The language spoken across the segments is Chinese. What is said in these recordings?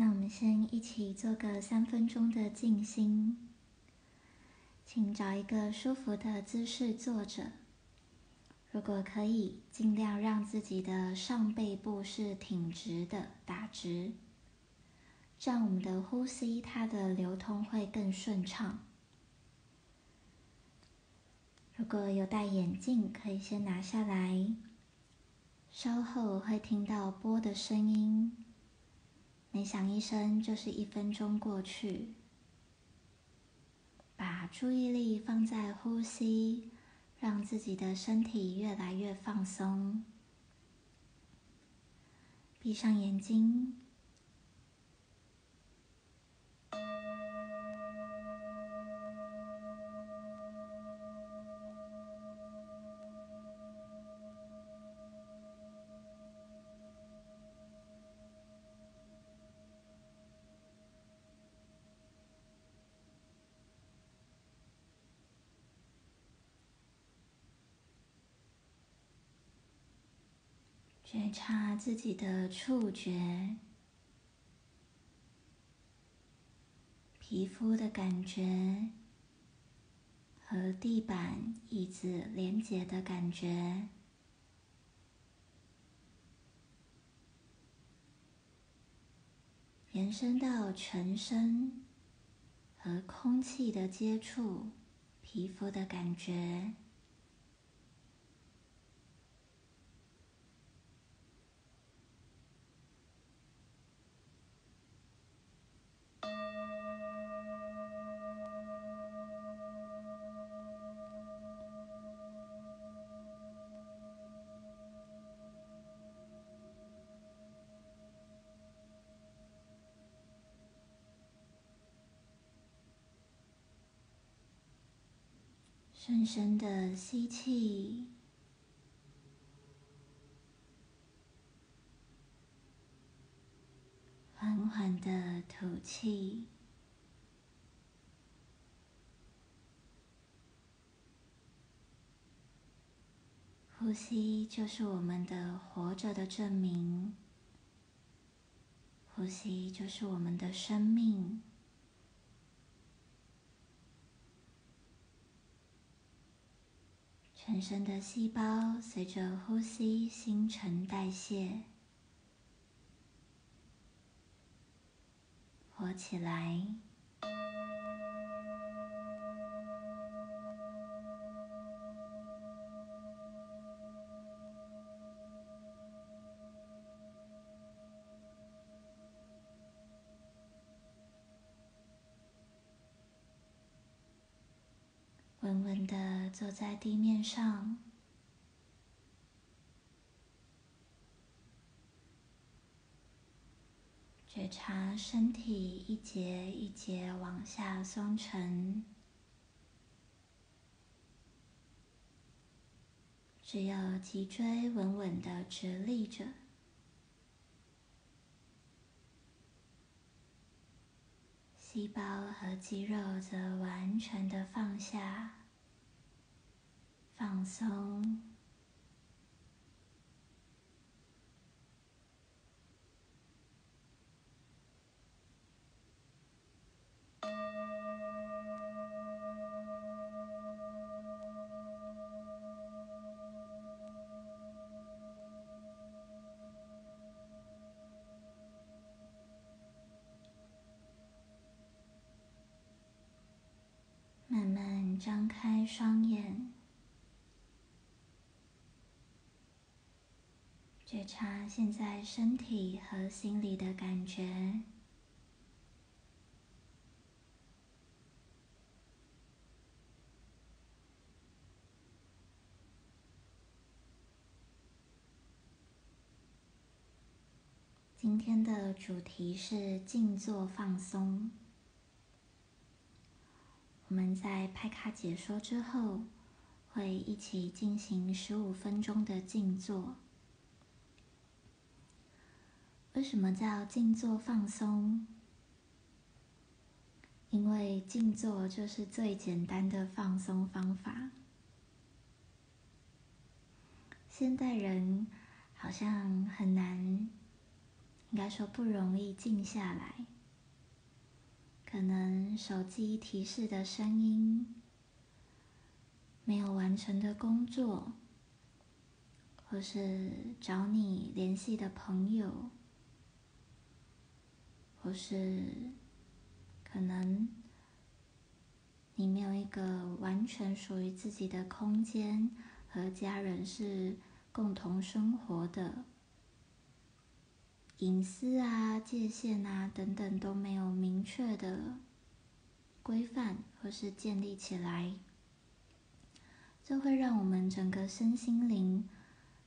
那我们先一起做个三分钟的静心，请找一个舒服的姿势坐着。如果可以，尽量让自己的上背部是挺直的，打直，这样我们的呼吸它的流通会更顺畅。如果有戴眼镜，可以先拿下来，稍后会听到波的声音。每响一声，就是一分钟过去。把注意力放在呼吸，让自己的身体越来越放松。闭上眼睛。觉察自己的触觉、皮肤的感觉和地板、椅子连接的感觉，延伸到全身和空气的接触、皮肤的感觉。深深的吸气，缓缓的吐气。呼吸就是我们的活着的证明，呼吸就是我们的生命。全身的细胞随着呼吸新陈代谢，活起来。稳稳坐在地面上，觉察身体一节一节往下松沉，只有脊椎稳稳的直立着，细胞和肌肉则完全的放下。放松，慢慢张开双眼。觉察现在身体和心里的感觉，今天的主题是静坐放松。我们在拍卡解说之后，会一起进行十五分钟的静坐。为什么叫静坐放松？因为静坐就是最简单的放松方法。现代人好像很难，应该说不容易静下来，可能手机提示的声音，没有完成的工作，或是找你联系的朋友，或是可能你没有一个完全属于自己的空间，和家人是共同生活的。隐私啊、界限啊等等都没有明确的规范或是建立起来，这会让我们整个身心灵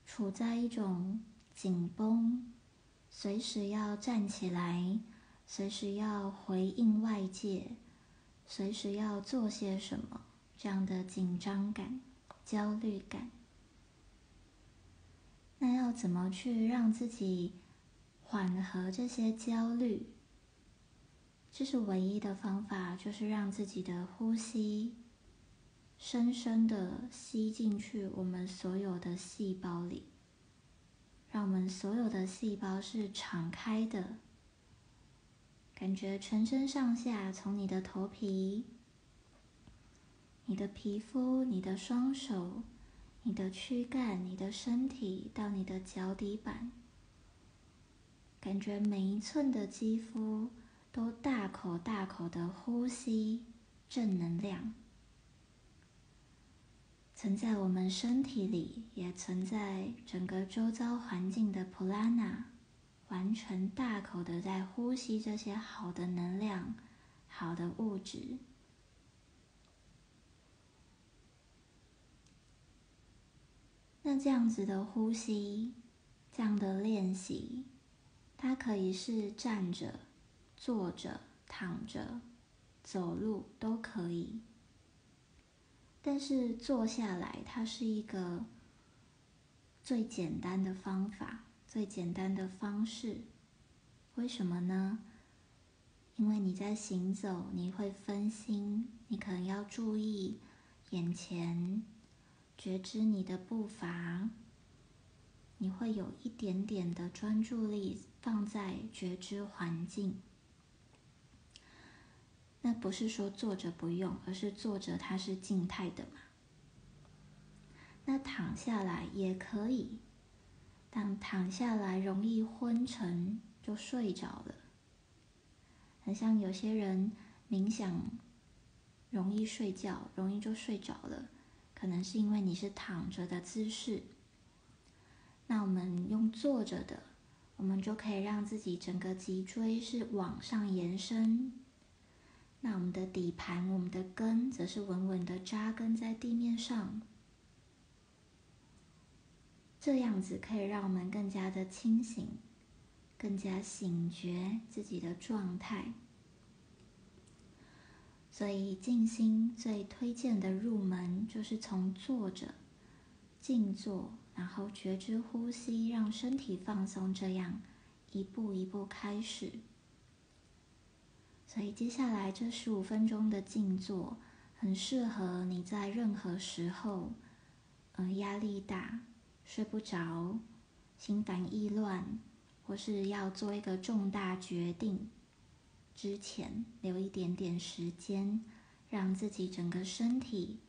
处在一种紧绷，随时要站起来，随时要回应外界，随时要做些什么这样的紧张感、焦虑感。那要怎么去让自己？缓和这些焦虑，这是唯一的方法，就是让自己的呼吸深深的吸进去我们所有的细胞里，让我们所有的细胞是敞开的，感觉全身上下，从你的头皮、你的皮肤、你的双手、你的躯干、你的身体到你的脚底板。感觉每一寸的肌肤都大口大口的呼吸正能量，存在我们身体里，也存在整个周遭环境的普拉纳，完全大口的在呼吸这些好的能量、好的物质。那这样子的呼吸，这样的练习。它可以是站着、坐着、躺着、走路都可以，但是坐下来，它是一个最简单的方法、最简单的方式。为什么呢？因为你在行走，你会分心，你可能要注意眼前，觉知你的步伐。你会有一点点的专注力放在觉知环境，那不是说坐着不用，而是坐着它是静态的嘛。那躺下来也可以，但躺下来容易昏沉，就睡着了。很像有些人冥想容易睡觉，容易就睡着了，可能是因为你是躺着的姿势。那我们用坐着的，我们就可以让自己整个脊椎是往上延伸。那我们的底盘，我们的根，则是稳稳的扎根在地面上。这样子可以让我们更加的清醒，更加醒觉自己的状态。所以静心最推荐的入门，就是从坐着静坐。然后觉知呼吸，让身体放松，这样一步一步开始。所以接下来这十五分钟的静坐，很适合你在任何时候，嗯，压力大、睡不着、心烦意乱，或是要做一个重大决定之前，留一点点时间，让自己整个身体、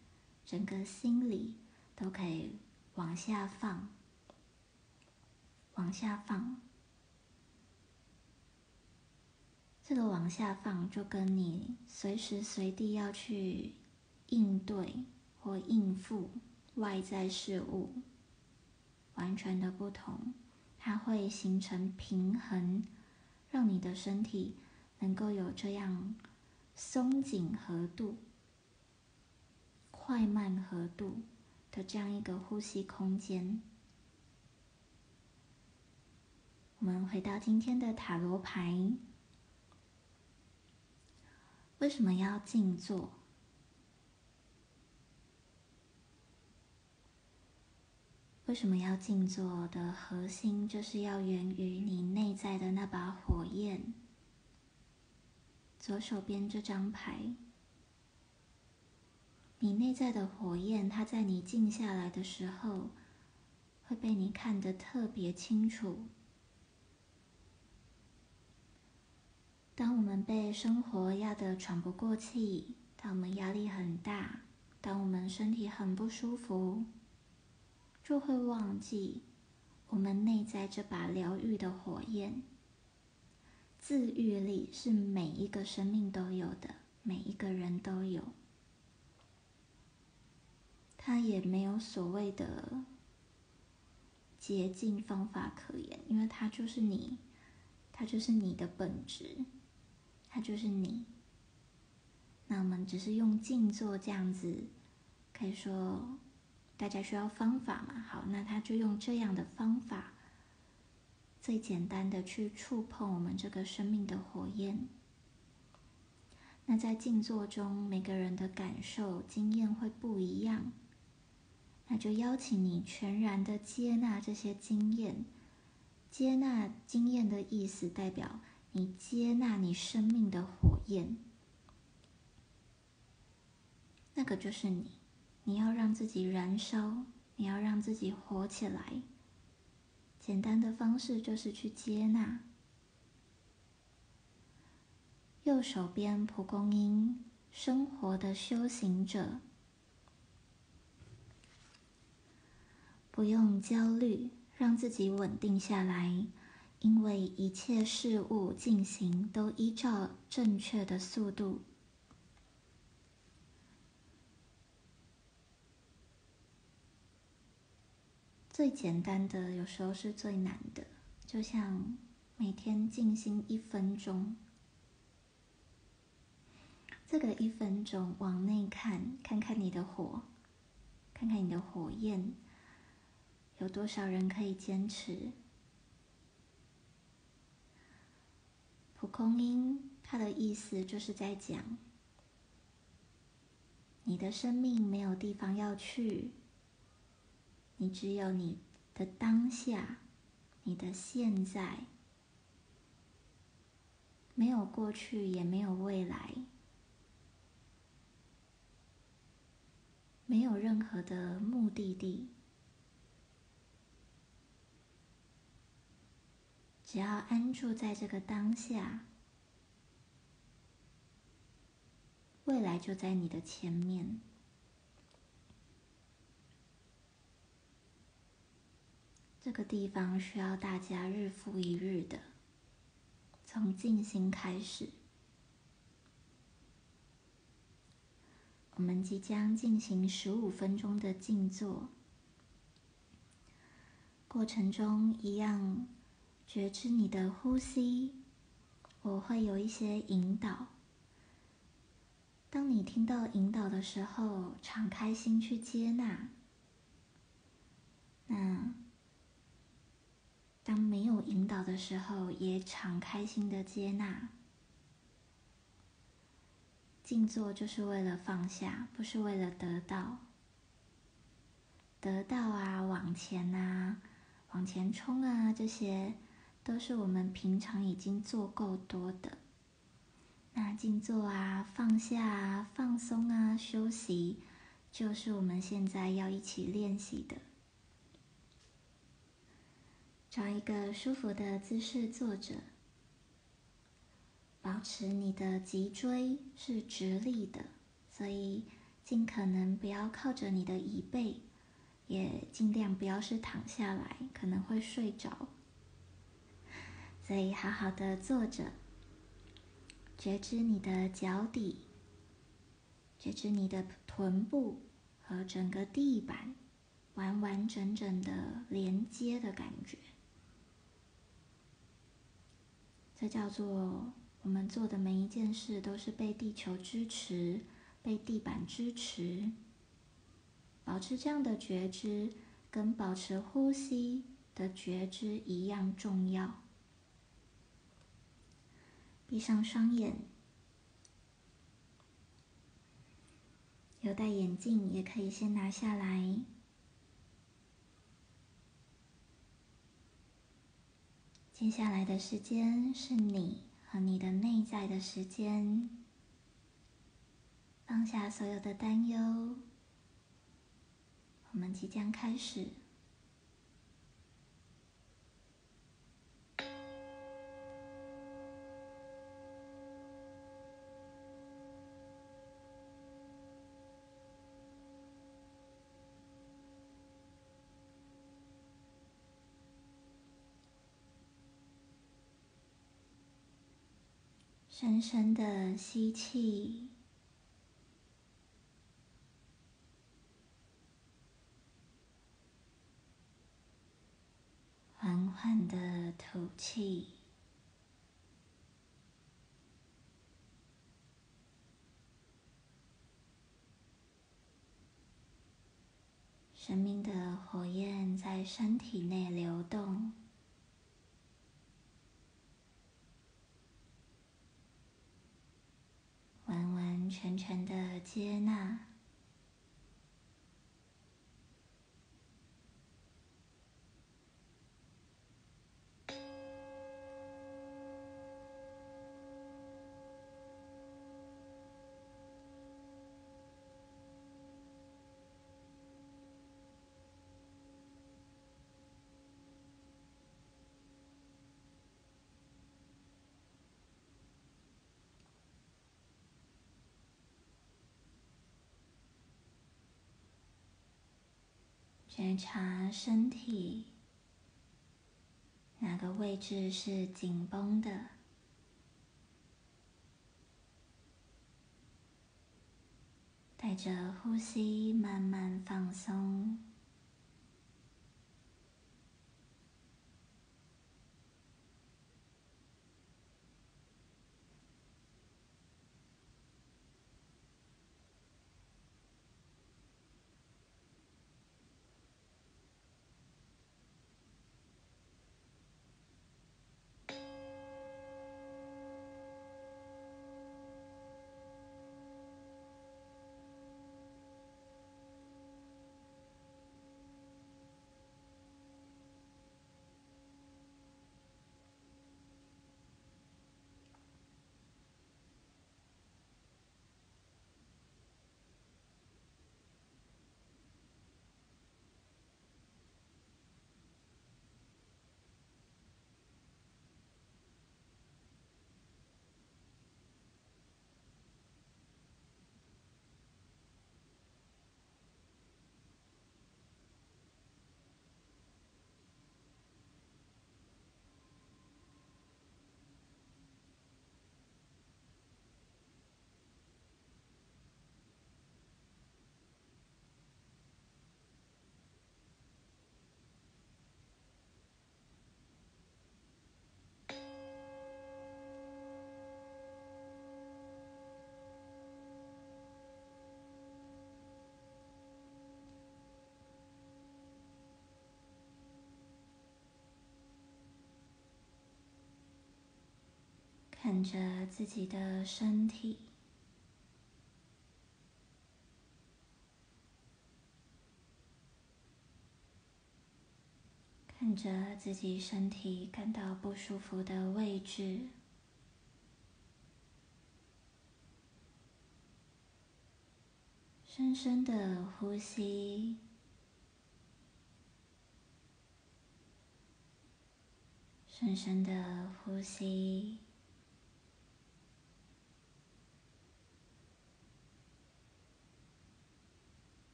整个心理都可以。往下放，往下放。这个往下放，就跟你随时随地要去应对或应付外在事物完全的不同。它会形成平衡，让你的身体能够有这样松紧合度、快慢合度。的这样一个呼吸空间，我们回到今天的塔罗牌。为什么要静坐？为什么要静坐的核心，就是要源于你内在的那把火焰。左手边这张牌。你内在的火焰，它在你静下来的时候，会被你看得特别清楚。当我们被生活压得喘不过气，当我们压力很大，当我们身体很不舒服，就会忘记我们内在这把疗愈的火焰。自愈力是每一个生命都有的，每一个人都有。它也没有所谓的捷径方法可言，因为它就是你，它就是你的本质，它就是你。那我们只是用静坐这样子，可以说大家需要方法嘛？好，那他就用这样的方法，最简单的去触碰我们这个生命的火焰。那在静坐中，每个人的感受经验会不一样。那就邀请你全然的接纳这些经验，接纳经验的意思代表你接纳你生命的火焰，那个就是你，你要让自己燃烧，你要让自己活起来。简单的方式就是去接纳。右手边蒲公英，生活的修行者。不用焦虑，让自己稳定下来，因为一切事物进行都依照正确的速度。最简单的有时候是最难的，就像每天静心一分钟，这个一分钟往内看，看看你的火，看看你的火焰。有多少人可以坚持？蒲公英，它的意思就是在讲，你的生命没有地方要去，你只有你的当下，你的现在，没有过去，也没有未来，没有任何的目的地。只要安住在这个当下，未来就在你的前面。这个地方需要大家日复一日的从静心开始。我们即将进行十五分钟的静坐，过程中一样。觉知你的呼吸，我会有一些引导。当你听到引导的时候，敞开心去接纳。那当没有引导的时候，也敞开心的接纳。静坐就是为了放下，不是为了得到。得到啊，往前啊，往前冲啊，这些。都是我们平常已经做够多的。那静坐啊，放下啊，放松啊，休息，就是我们现在要一起练习的。找一个舒服的姿势坐着，保持你的脊椎是直立的，所以尽可能不要靠着你的椅背，也尽量不要是躺下来，可能会睡着。所以，好好的坐着，觉知你的脚底，觉知你的臀部和整个地板完完整整的连接的感觉。这叫做我们做的每一件事都是被地球支持，被地板支持。保持这样的觉知，跟保持呼吸的觉知一样重要。闭上双眼，有戴眼镜也可以先拿下来。接下来的时间是你和你的内在的时间，放下所有的担忧，我们即将开始。深深的吸气，缓缓的吐气。生命的火焰在身体内流动，完完全全的接纳。觉察身体哪个位置是紧绷的，带着呼吸慢慢放松。看着自己的身体，看着自己身体感到不舒服的位置，深深的呼吸，深深的呼吸。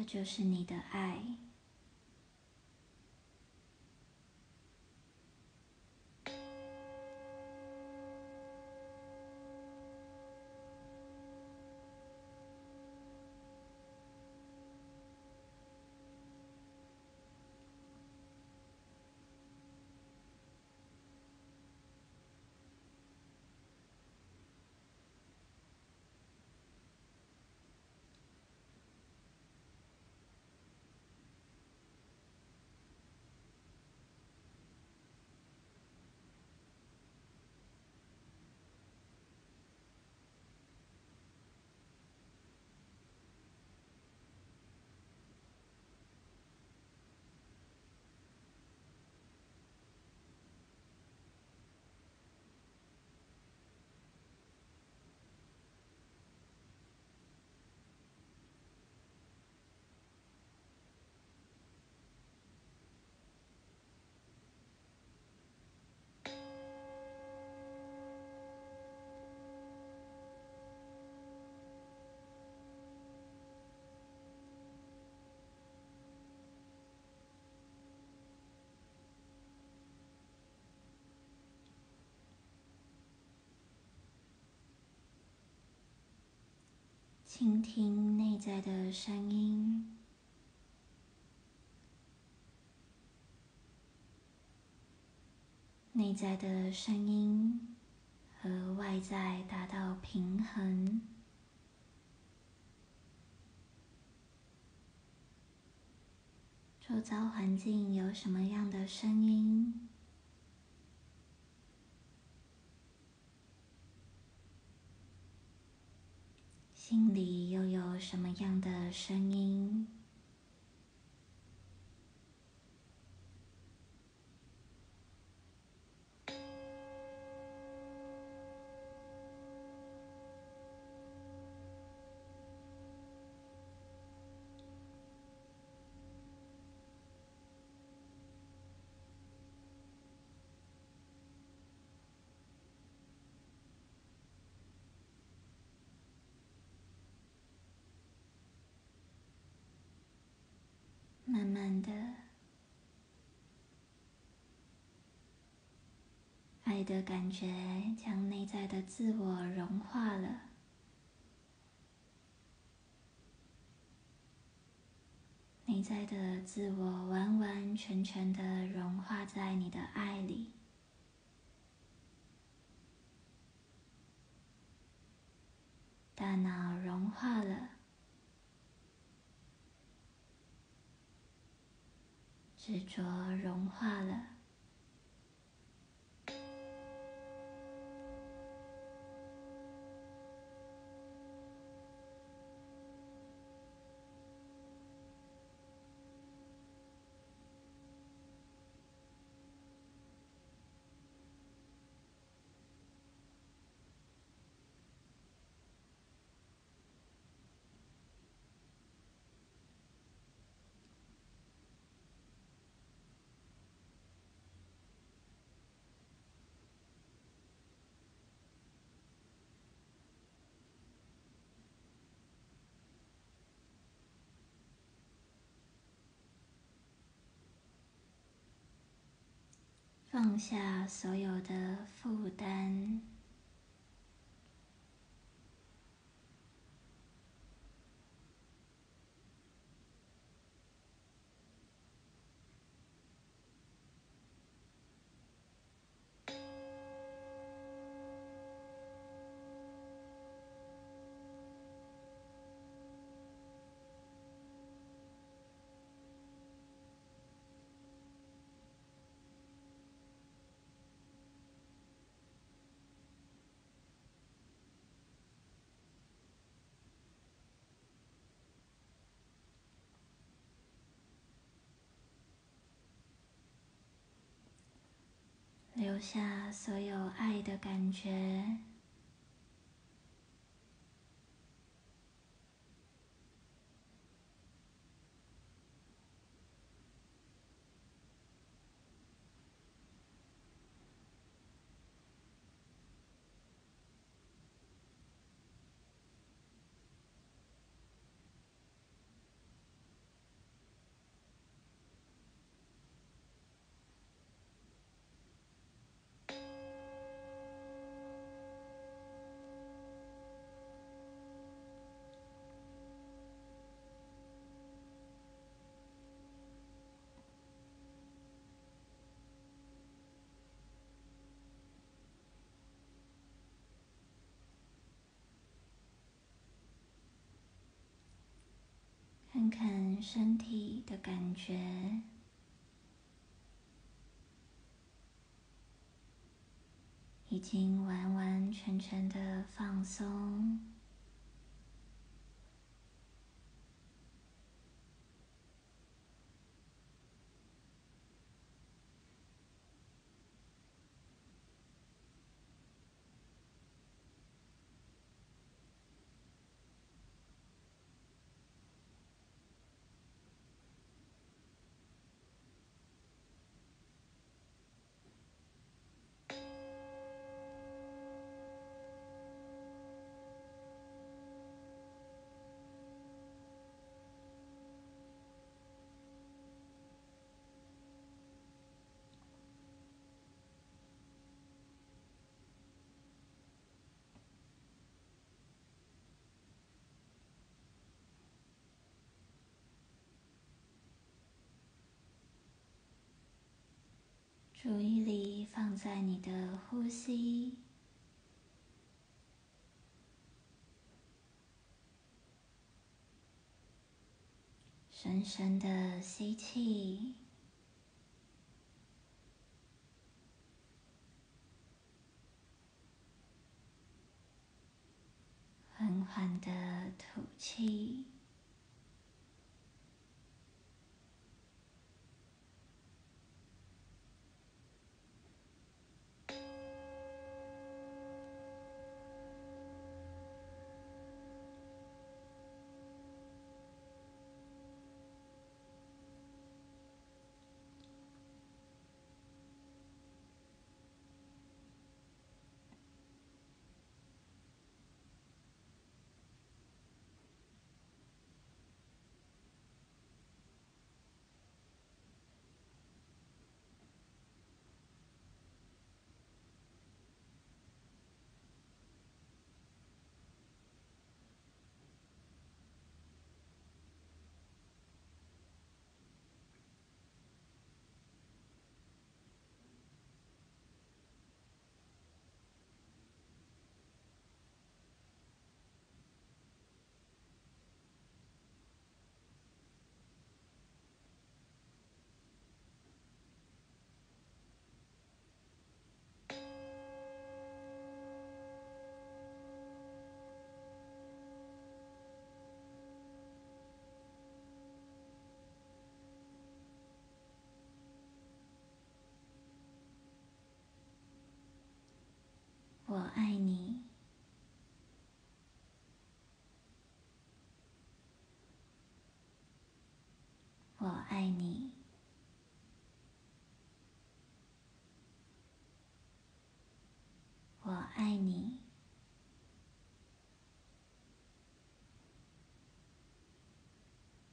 这就是你的爱。倾听内在的声音，内在的声音和外在达到平衡。周遭环境有什么样的声音？心里又有什么样的声音？的，爱的感觉将内在的自我融化了，内在的自我完完全全的融化在你的爱里，大脑融化了。执着融化了。放下所有的负担，留下所有爱的感觉。看身体的感觉，已经完完全全的放松。注意力放在你的呼吸，深深的吸气，缓缓的吐气。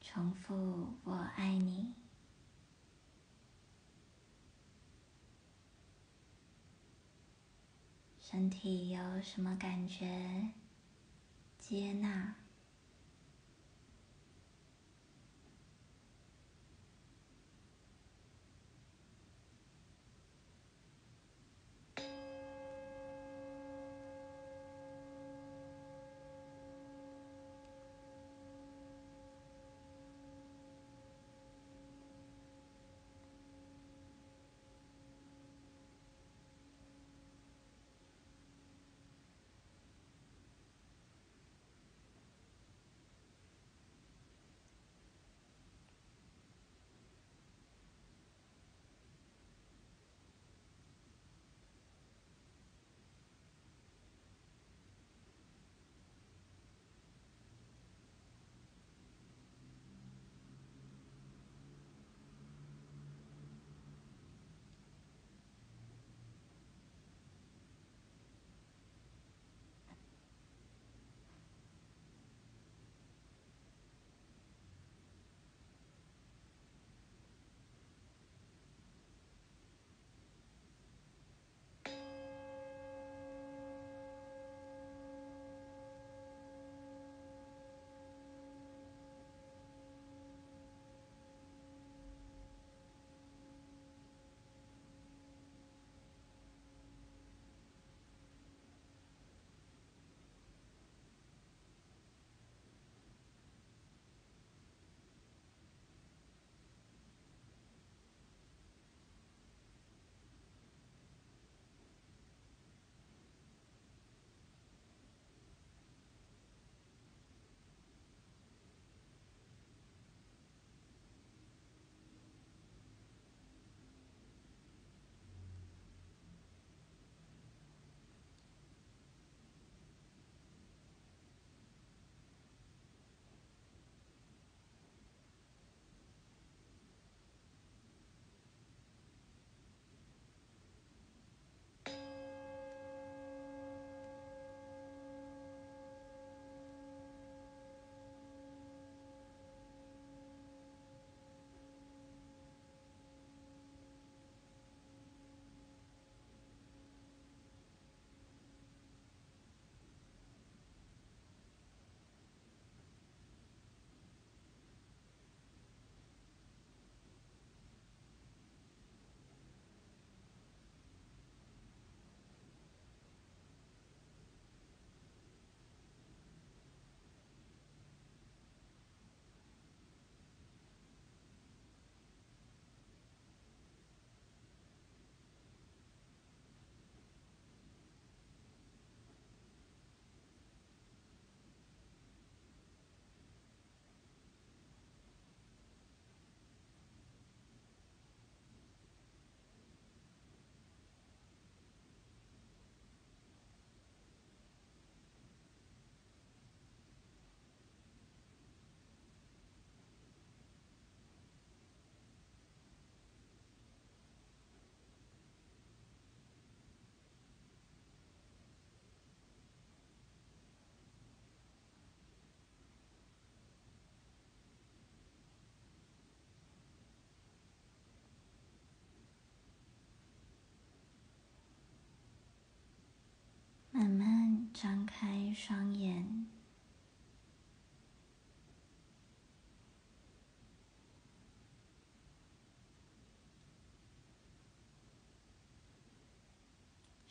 重复，我爱你。身体有什么感觉？接纳。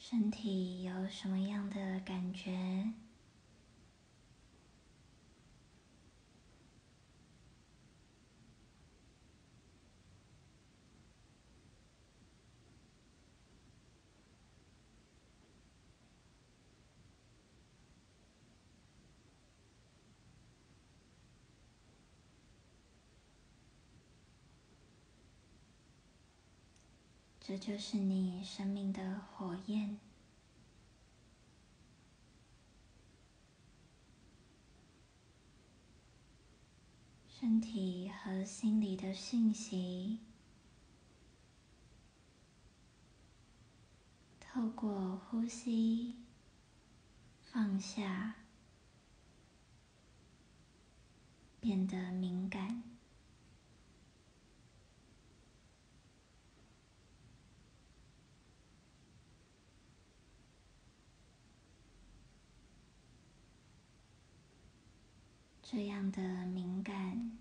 身体有什么样的感觉？这就是你生命的火焰，身体和心理的讯息，透过呼吸放下，变得敏感。这样的敏感，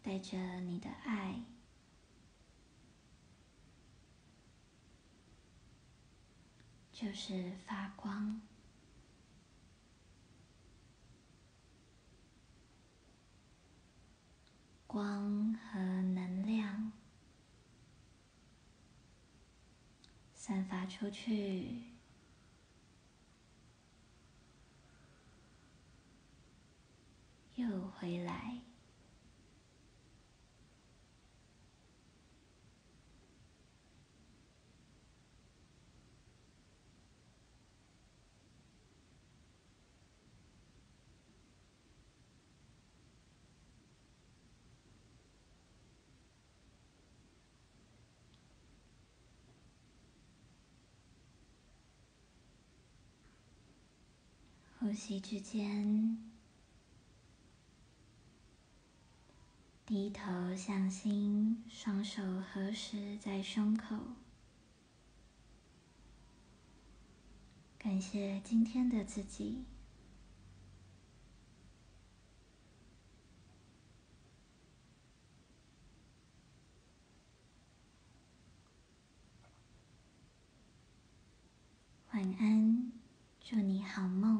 带着你的爱，就是发光，光和能量散发出去。又回来，呼吸之间。低头向心，双手合十在胸口。感谢今天的自己。晚安，祝你好梦。